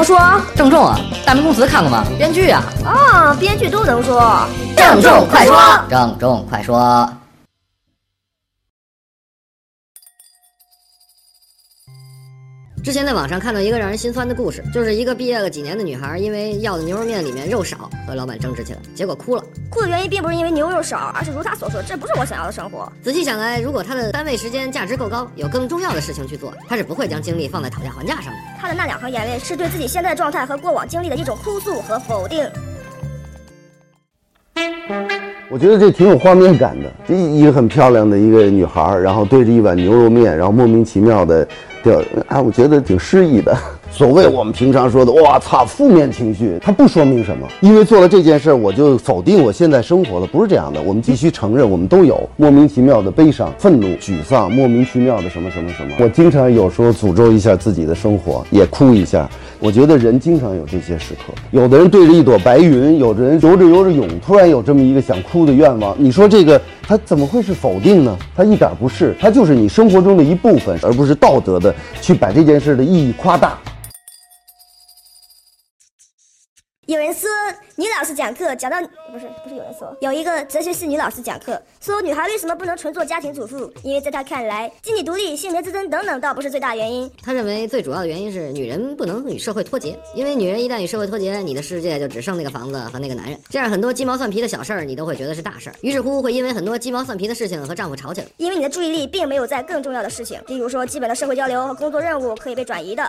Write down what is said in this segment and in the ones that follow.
能说？郑重啊，大明宫词看过吗？编剧啊。啊，编剧都能说。郑重快说。郑重快说。之前在网上看到一个让人心酸的故事，就是一个毕业了几年的女孩，因为要的牛肉面里面肉少，和老板争执起来，结果哭了。哭的原因并不是因为牛肉少，而是如她所说，这不是我想要的生活。仔细想来，如果她的单位时间价值够高，有更重要的事情去做，她是不会将精力放在讨价还价上的。她的那两行眼泪，是对自己现在的状态和过往经历的一种哭诉和否定。我觉得这挺有画面感的，这一个很漂亮的一个女孩，然后对着一碗牛肉面，然后莫名其妙的。掉啊，我觉得挺诗意的。所谓我们平常说的“哇操”，负面情绪，它不说明什么。因为做了这件事儿，我就否定我现在生活了，不是这样的。我们必须承认，我们都有莫名其妙的悲伤、愤怒、沮丧，莫名其妙的什么什么什么。我经常有时候诅咒一下自己的生活，也哭一下。我觉得人经常有这些时刻。有的人对着一朵白云，有的人游着游着泳，突然有这么一个想哭的愿望。你说这个他怎么会是否定呢？他一点不是，他就是你生活中的一部分，而不是道德的去把这件事的意义夸大。有人说女老师讲课讲到不是不是有人说有一个哲学系女老师讲课说女孩为什么不能纯做家庭主妇？因为在她看来，经济独立、性别之争等等倒不是最大原因。她认为最主要的原因是女人不能与社会脱节，因为女人一旦与社会脱节，你的世界就只剩那个房子和那个男人，这样很多鸡毛蒜皮的小事儿你都会觉得是大事儿，于是乎会因为很多鸡毛蒜皮的事情和丈夫吵起来。因为你的注意力并没有在更重要的事情，比如说基本的社会交流和工作任务可以被转移的。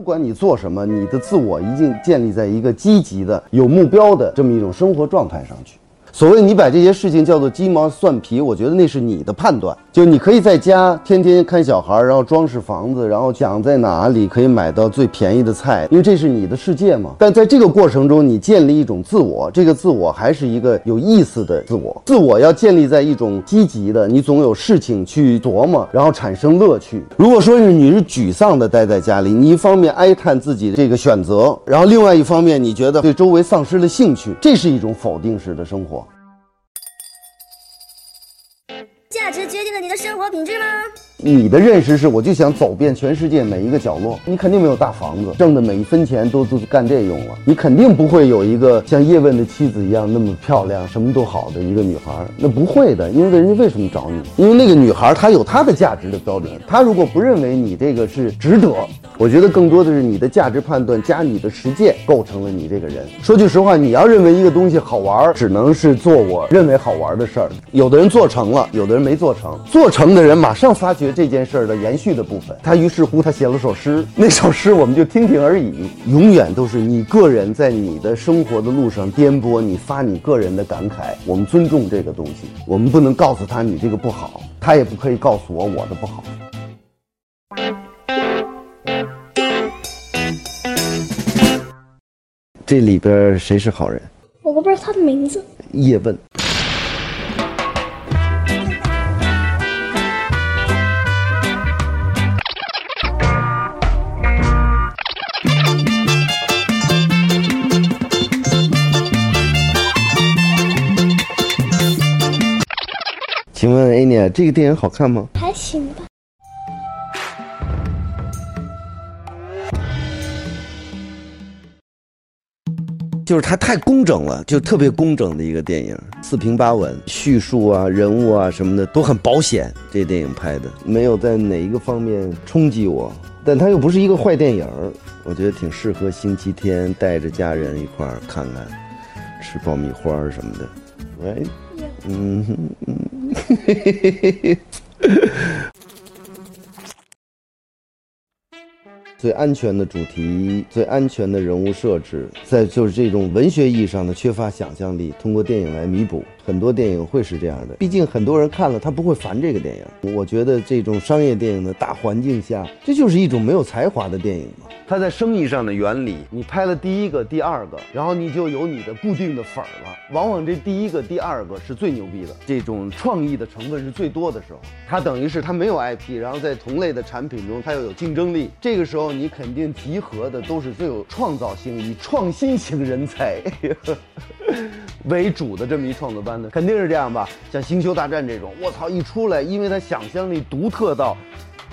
不管你做什么，你的自我一定建立在一个积极的、有目标的这么一种生活状态上去。所谓你把这些事情叫做鸡毛蒜皮，我觉得那是你的判断。就你可以在家天天看小孩，然后装饰房子，然后讲在哪里可以买到最便宜的菜，因为这是你的世界嘛。但在这个过程中，你建立一种自我，这个自我还是一个有意思的自我。自我要建立在一种积极的，你总有事情去琢磨，然后产生乐趣。如果说是你是沮丧的待在家里，你一方面哀叹自己的这个选择，然后另外一方面你觉得对周围丧失了兴趣，这是一种否定式的生活。你的认识是，我就想走遍全世界每一个角落。你肯定没有大房子，挣的每一分钱都都干这用了。你肯定不会有一个像叶问的妻子一样那么漂亮、什么都好的一个女孩。那不会的，因为人家为什么找你？因为那个女孩她有她的价值的标准。她如果不认为你这个是值得，我觉得更多的是你的价值判断加你的实践构成了你这个人。说句实话，你要认为一个东西好玩，只能是做我认为好玩的事儿。有的人做成了，有的人没做成。做成的人马上发觉。这件事儿的延续的部分，他于是乎他写了首诗，那首诗我们就听听而已。永远都是你个人在你的生活的路上颠簸，你发你个人的感慨。我们尊重这个东西，我们不能告诉他你这个不好，他也不可以告诉我我的不好。这里边谁是好人？我不知道他的名字。叶问。请问 A 妮，这个电影好看吗？还行吧。就是它太工整了，就特别工整的一个电影，四平八稳，叙述啊、人物啊什么的都很保险。这电影拍的没有在哪一个方面冲击我，但它又不是一个坏电影，我觉得挺适合星期天带着家人一块儿看看，吃爆米花什么的。喂。嗯 Mm-hmm. 最安全的主题，最安全的人物设置，在就是这种文学意义上的缺乏想象力，通过电影来弥补。很多电影会是这样的，毕竟很多人看了他不会烦这个电影。我觉得这种商业电影的大环境下，这就是一种没有才华的电影嘛。它在生意上的原理，你拍了第一个、第二个，然后你就有你的固定的粉儿了。往往这第一个、第二个是最牛逼的，这种创意的成分是最多的时候。它等于是它没有 IP，然后在同类的产品中它又有竞争力。这个时候你肯定集合的都是最有创造性、以创新型人才 为主的这么一创作班。肯定是这样吧，像《星球大战》这种，我操，一出来，因为他想象力独特到，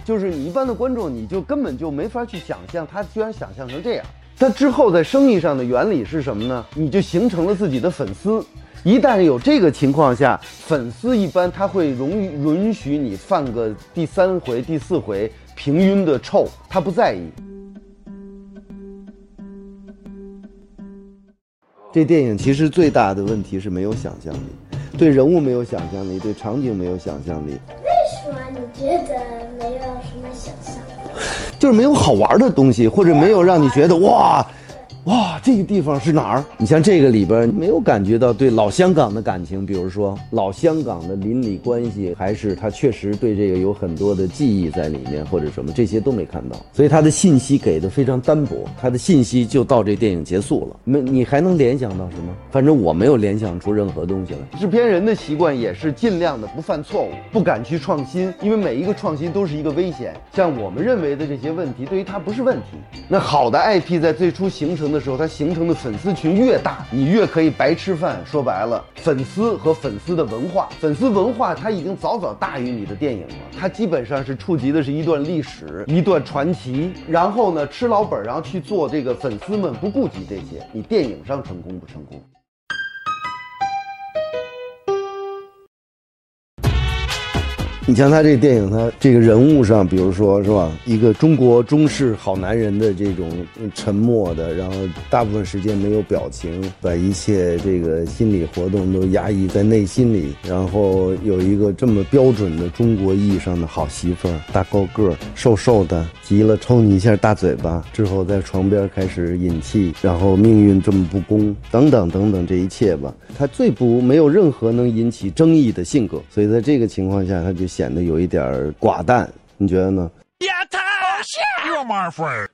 就是你一般的观众，你就根本就没法去想象他居然想象成这样。他之后在生意上的原理是什么呢？你就形成了自己的粉丝。一旦有这个情况下，粉丝一般他会容易允许你犯个第三回、第四回平庸的臭，他不在意。这电影其实最大的问题是没有想象力，对人物没有想象力，对场景没有想象力。为什么你觉得没有什么想象力？就是没有好玩的东西，或者没有让你觉得哇。哇，这个地方是哪儿？你像这个里边没有感觉到对老香港的感情，比如说老香港的邻里关系，还是他确实对这个有很多的记忆在里面，或者什么这些都没看到，所以他的信息给的非常单薄，他的信息就到这电影结束了。没，你还能联想到什么？反正我没有联想出任何东西来。制片人的习惯也是尽量的不犯错误，不敢去创新，因为每一个创新都是一个危险。像我们认为的这些问题，对于他不是问题。那好的 IP 在最初形成的。的时候，它形成的粉丝群越大，你越可以白吃饭。说白了，粉丝和粉丝的文化，粉丝文化它已经早早大于你的电影了。它基本上是触及的是一段历史，一段传奇。然后呢，吃老本，然后去做这个粉丝们不顾及这些，你电影上成功不成功？你像他这电影，他这个人物上，比如说是吧，一个中国中式好男人的这种沉默的，然后大部分时间没有表情，把一切这个心理活动都压抑在内心里，然后有一个这么标准的中国意义上的好媳妇儿，大高个儿，瘦瘦的，急了抽你一下大嘴巴，之后在床边开始引气，然后命运这么不公，等等等等这一切吧，他最不没有任何能引起争议的性格，所以在这个情况下，他就。显得有一点寡淡，你觉得呢？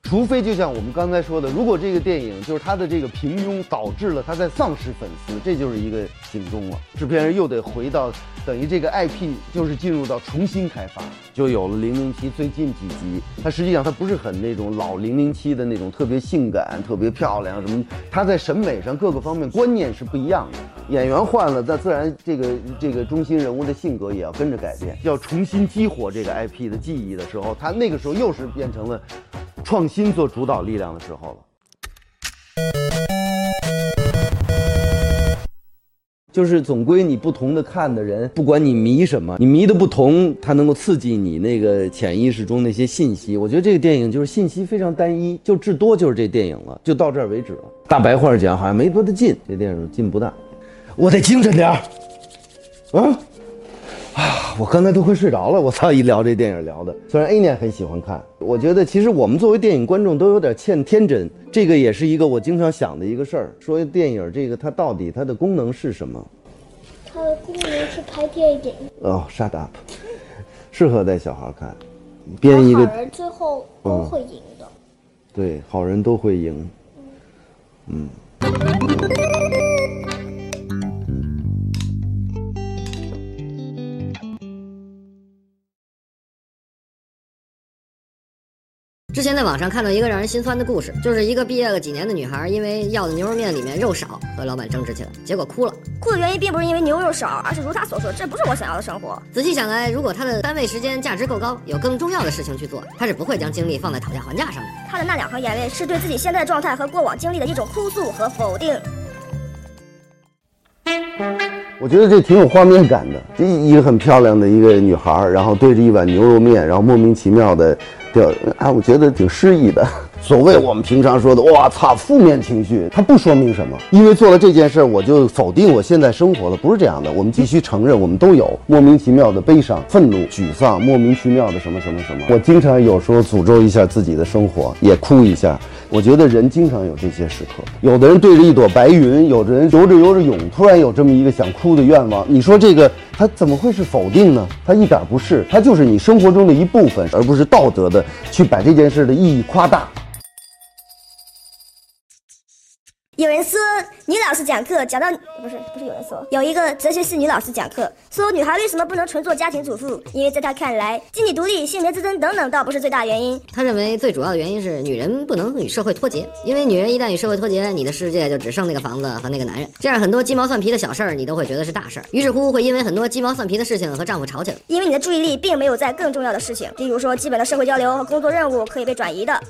除非就像我们刚才说的，如果这个电影就是他的这个平庸导致了他在丧失粉丝，这就是一个警钟了。制片人又得回到，等于这个 IP 就是进入到重新开发，就有了零零七最近几集。它实际上它不是很那种老零零七的那种特别性感、特别漂亮什么，它在审美上各个方面观念是不一样的。演员换了，那自然这个这个中心人物的性格也要跟着改变。要重新激活这个 IP 的记忆的时候，他那个时候又是变成了创新做主导力量的时候了。就是总归你不同的看的人，不管你迷什么，你迷的不同，它能够刺激你那个潜意识中那些信息。我觉得这个电影就是信息非常单一，就至多就是这电影了，就到这儿为止了。大白话讲，好像没多大劲，这电影劲不大。我得精神点儿，啊啊！我刚才都快睡着了。我操，一聊这电影聊的，虽然 A 念很喜欢看，我觉得其实我们作为电影观众都有点欠天真。这个也是一个我经常想的一个事儿。说电影这个它到底它的功能是什么？它的功能是拍电影。哦，shut up，适合带小孩看。编一个好人最后都会赢的。对，好人都会赢。嗯。之前在网上看到一个让人心酸的故事，就是一个毕业了几年的女孩，因为要的牛肉面里面肉少，和老板争执起来，结果哭了。哭的原因并不是因为牛肉少，而是如她所说，这不是我想要的生活。仔细想来，如果她的单位时间价值够高，有更重要的事情去做，她是不会将精力放在讨价还价上的。她的那两行眼泪，是对自己现在状态和过往经历的一种哭诉和否定。我觉得这挺有画面感的，一一个很漂亮的一个女孩，然后对着一碗牛肉面，然后莫名其妙的。掉，啊，我觉得挺诗意的。所谓我们平常说的“我操”，负面情绪，它不说明什么。因为做了这件事儿，我就否定我现在生活了，不是这样的。我们必须承认，我们都有莫名其妙的悲伤、愤怒、沮丧，莫名其妙的什么什么什么。我经常有时候诅咒一下自己的生活，也哭一下。我觉得人经常有这些时刻。有的人对着一朵白云，有的人游着游着泳，突然有这么一个想哭的愿望。你说这个他怎么会是否定呢？他一点不是，他就是你生活中的一部分，而不是道德的去把这件事的意义夸大。有人说女老师讲课讲到不是不是有人说有一个哲学系女老师讲课说女孩为什么不能纯做家庭主妇？因为在她看来，经济独立、性别自尊等等倒不是最大原因。她认为最主要的原因是女人不能与社会脱节，因为女人一旦与社会脱节，你的世界就只剩那个房子和那个男人。这样很多鸡毛蒜皮的小事儿你都会觉得是大事儿，于是乎会因为很多鸡毛蒜皮的事情和丈夫吵起来。因为你的注意力并没有在更重要的事情，比如说基本的社会交流和工作任务可以被转移的。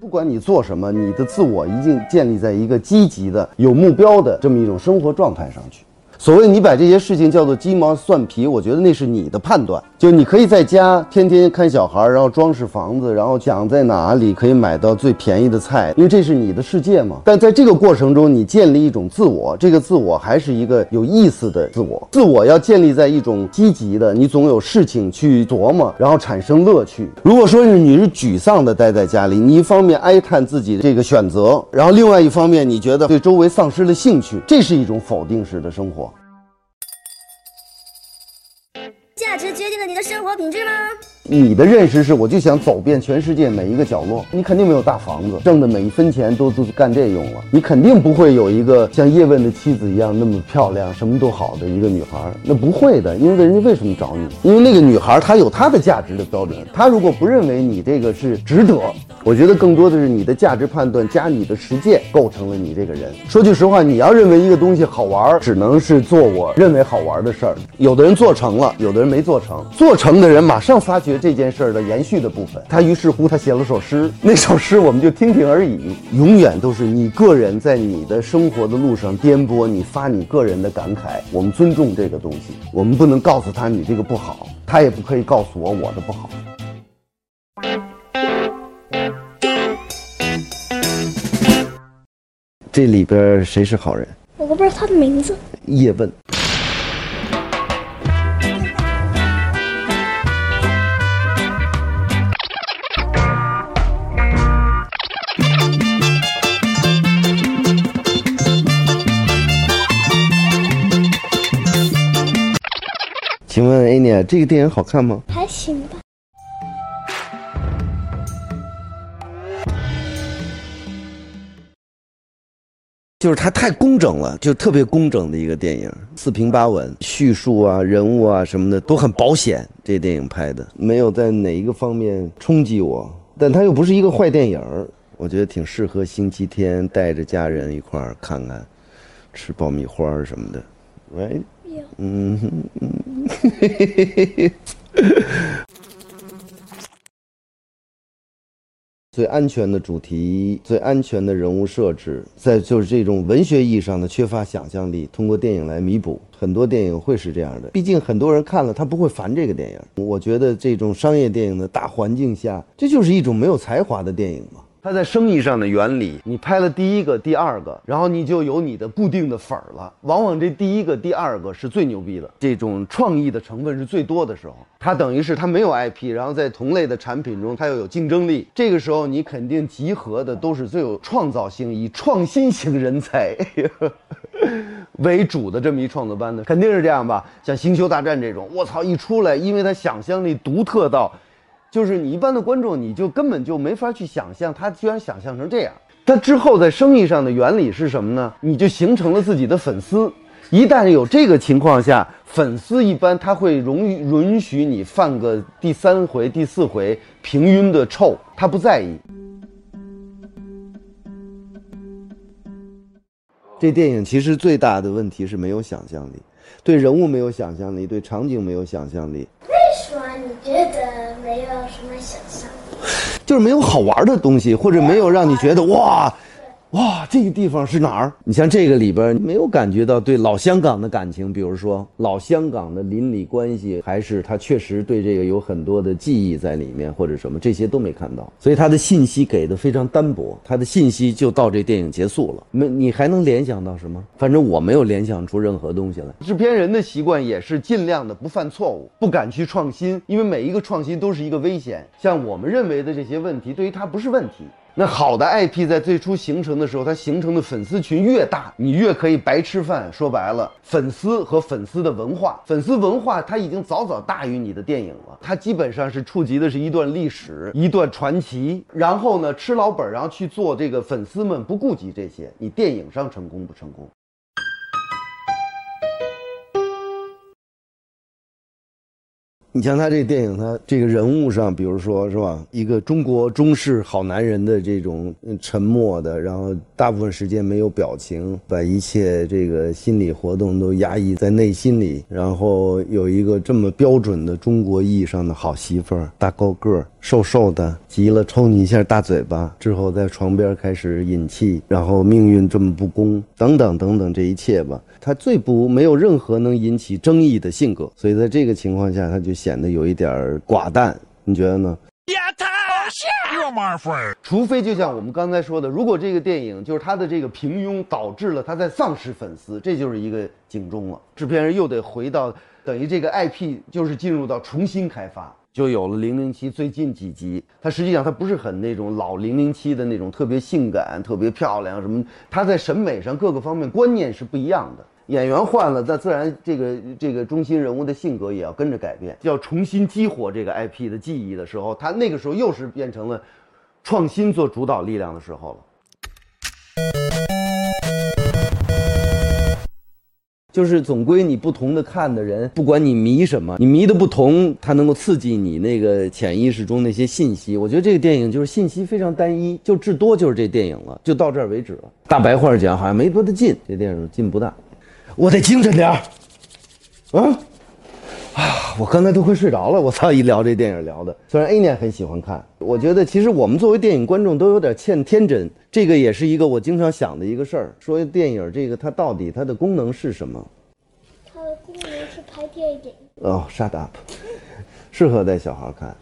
不管你做什么，你的自我一定建立在一个积极的、有目标的这么一种生活状态上去。所谓你把这些事情叫做鸡毛蒜皮，我觉得那是你的判断。就你可以在家天天看小孩，然后装饰房子，然后讲在哪里可以买到最便宜的菜，因为这是你的世界嘛。但在这个过程中，你建立一种自我，这个自我还是一个有意思的自我。自我要建立在一种积极的，你总有事情去琢磨，然后产生乐趣。如果说是你是沮丧的待在家里，你一方面哀叹自己的这个选择，然后另外一方面你觉得对周围丧失了兴趣，这是一种否定式的生活。你这个。你的认识是，我就想走遍全世界每一个角落。你肯定没有大房子，挣的每一分钱都都干这用了。你肯定不会有一个像叶问的妻子一样那么漂亮、什么都好的一个女孩，那不会的。因为人家为什么找你？因为那个女孩她有她的价值的标准。她如果不认为你这个是值得，我觉得更多的是你的价值判断加你的实践构成了你这个人。说句实话，你要认为一个东西好玩，只能是做我认为好玩的事儿。有的人做成了，有的人没做成。做成的人马上发觉这件事儿的延续的部分，他于是乎他写了首诗，那首诗我们就听听而已。永远都是你个人在你的生活的路上颠簸，你发你个人的感慨。我们尊重这个东西，我们不能告诉他你这个不好，他也不可以告诉我我的不好。这里边谁是好人？我都不知道他的名字。叶问。请问 a n y 这个电影好看吗？还行吧。就是它太工整了，就特别工整的一个电影，四平八稳，叙述啊、人物啊什么的都很保险。这电影拍的没有在哪一个方面冲击我，但它又不是一个坏电影，我觉得挺适合星期天带着家人一块儿看看，吃爆米花什么的，right？嗯哼嗯，嘿嘿嘿嘿。最安全的主题，最安全的人物设置，在就是这种文学意义上的缺乏想象力，通过电影来弥补。很多电影会是这样的，毕竟很多人看了他不会烦这个电影。我觉得这种商业电影的大环境下，这就是一种没有才华的电影嘛。它在生意上的原理，你拍了第一个、第二个，然后你就有你的固定的粉儿了。往往这第一个、第二个是最牛逼的，这种创意的成分是最多的时候，它等于是它没有 IP，然后在同类的产品中它又有竞争力。这个时候你肯定集合的都是最有创造性、以创新型人才 为主的这么一创作班的，肯定是这样吧？像《星球大战》这种，我操，一出来，因为它想象力独特到。就是你一般的观众，你就根本就没法去想象，他居然想象成这样。他之后在生意上的原理是什么呢？你就形成了自己的粉丝。一旦有这个情况下，粉丝一般他会容易允许你犯个第三回、第四回平晕的臭，他不在意。这电影其实最大的问题是没有想象力，对人物没有想象力，对场景没有想象力。为什么你觉得没有什么想象？就是没有好玩的东西，或者没有让你觉得哇，哇，这个地方是哪儿？你像这个里边没有感觉到对老香港的感情，比如说老香港的邻里关系，还是他确实对这个有很多的记忆在里面，或者什么，这些都没看到。所以他的信息给的非常单薄，他的信息就到这电影结束了。没，你还能联想到什么？反正我没有联想出任何东西来。制片人的习惯也是尽量的不犯错误，不敢去创新，因为每一个创新都是一个危险。像我们认为的这些问题，对于他不是问题。那好的 IP 在最初形成的时候，它形成的粉丝群越大，你越可以白吃饭。说白了，粉丝和粉丝的文化，粉丝文化它已经早早大于你的电影了。它基本上是触及的是一段历史、一段传奇。然后呢，吃老本，然后去做这个粉丝们不顾及这些，你电影上成功不成功？你像他这个电影，他这个人物上，比如说是吧，一个中国中式好男人的这种沉默的，然后大部分时间没有表情，把一切这个心理活动都压抑在内心里，然后有一个这么标准的中国意义上的好媳妇儿，大高个儿，瘦瘦的，急了抽你一下大嘴巴，之后在床边开始引气，然后命运这么不公，等等等等，这一切吧。他最不没有任何能引起争议的性格，所以在这个情况下，他就显得有一点寡淡。你觉得呢？除非就像我们刚才说的，如果这个电影就是他的这个平庸导致了他在丧失粉丝，这就是一个警钟了。制片人又得回到等于这个 IP 就是进入到重新开发。就有了零零七最近几集，它实际上它不是很那种老零零七的那种特别性感、特别漂亮什么，它在审美上各个方面观念是不一样的。演员换了，那自然这个这个中心人物的性格也要跟着改变。要重新激活这个 IP 的记忆的时候，他那个时候又是变成了创新做主导力量的时候了。就是总归你不同的看的人，不管你迷什么，你迷的不同，它能够刺激你那个潜意识中那些信息。我觉得这个电影就是信息非常单一，就至多就是这电影了，就到这儿为止了。大白话讲，好像没多大劲，这电影劲不大。我得精神点儿，啊啊！我刚才都快睡着了。我操！一聊这电影聊的，虽然 A 年很喜欢看，我觉得其实我们作为电影观众都有点欠天真。这个也是一个我经常想的一个事儿。说电影这个它到底它的功能是什么？它的功能是拍电影。哦，shut up，适合带小孩看。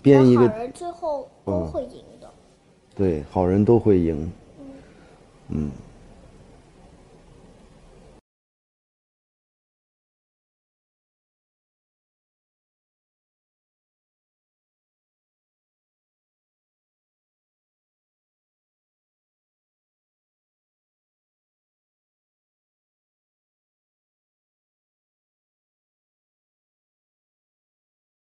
编一个好人最后都会赢的。对，好人都会赢。嗯。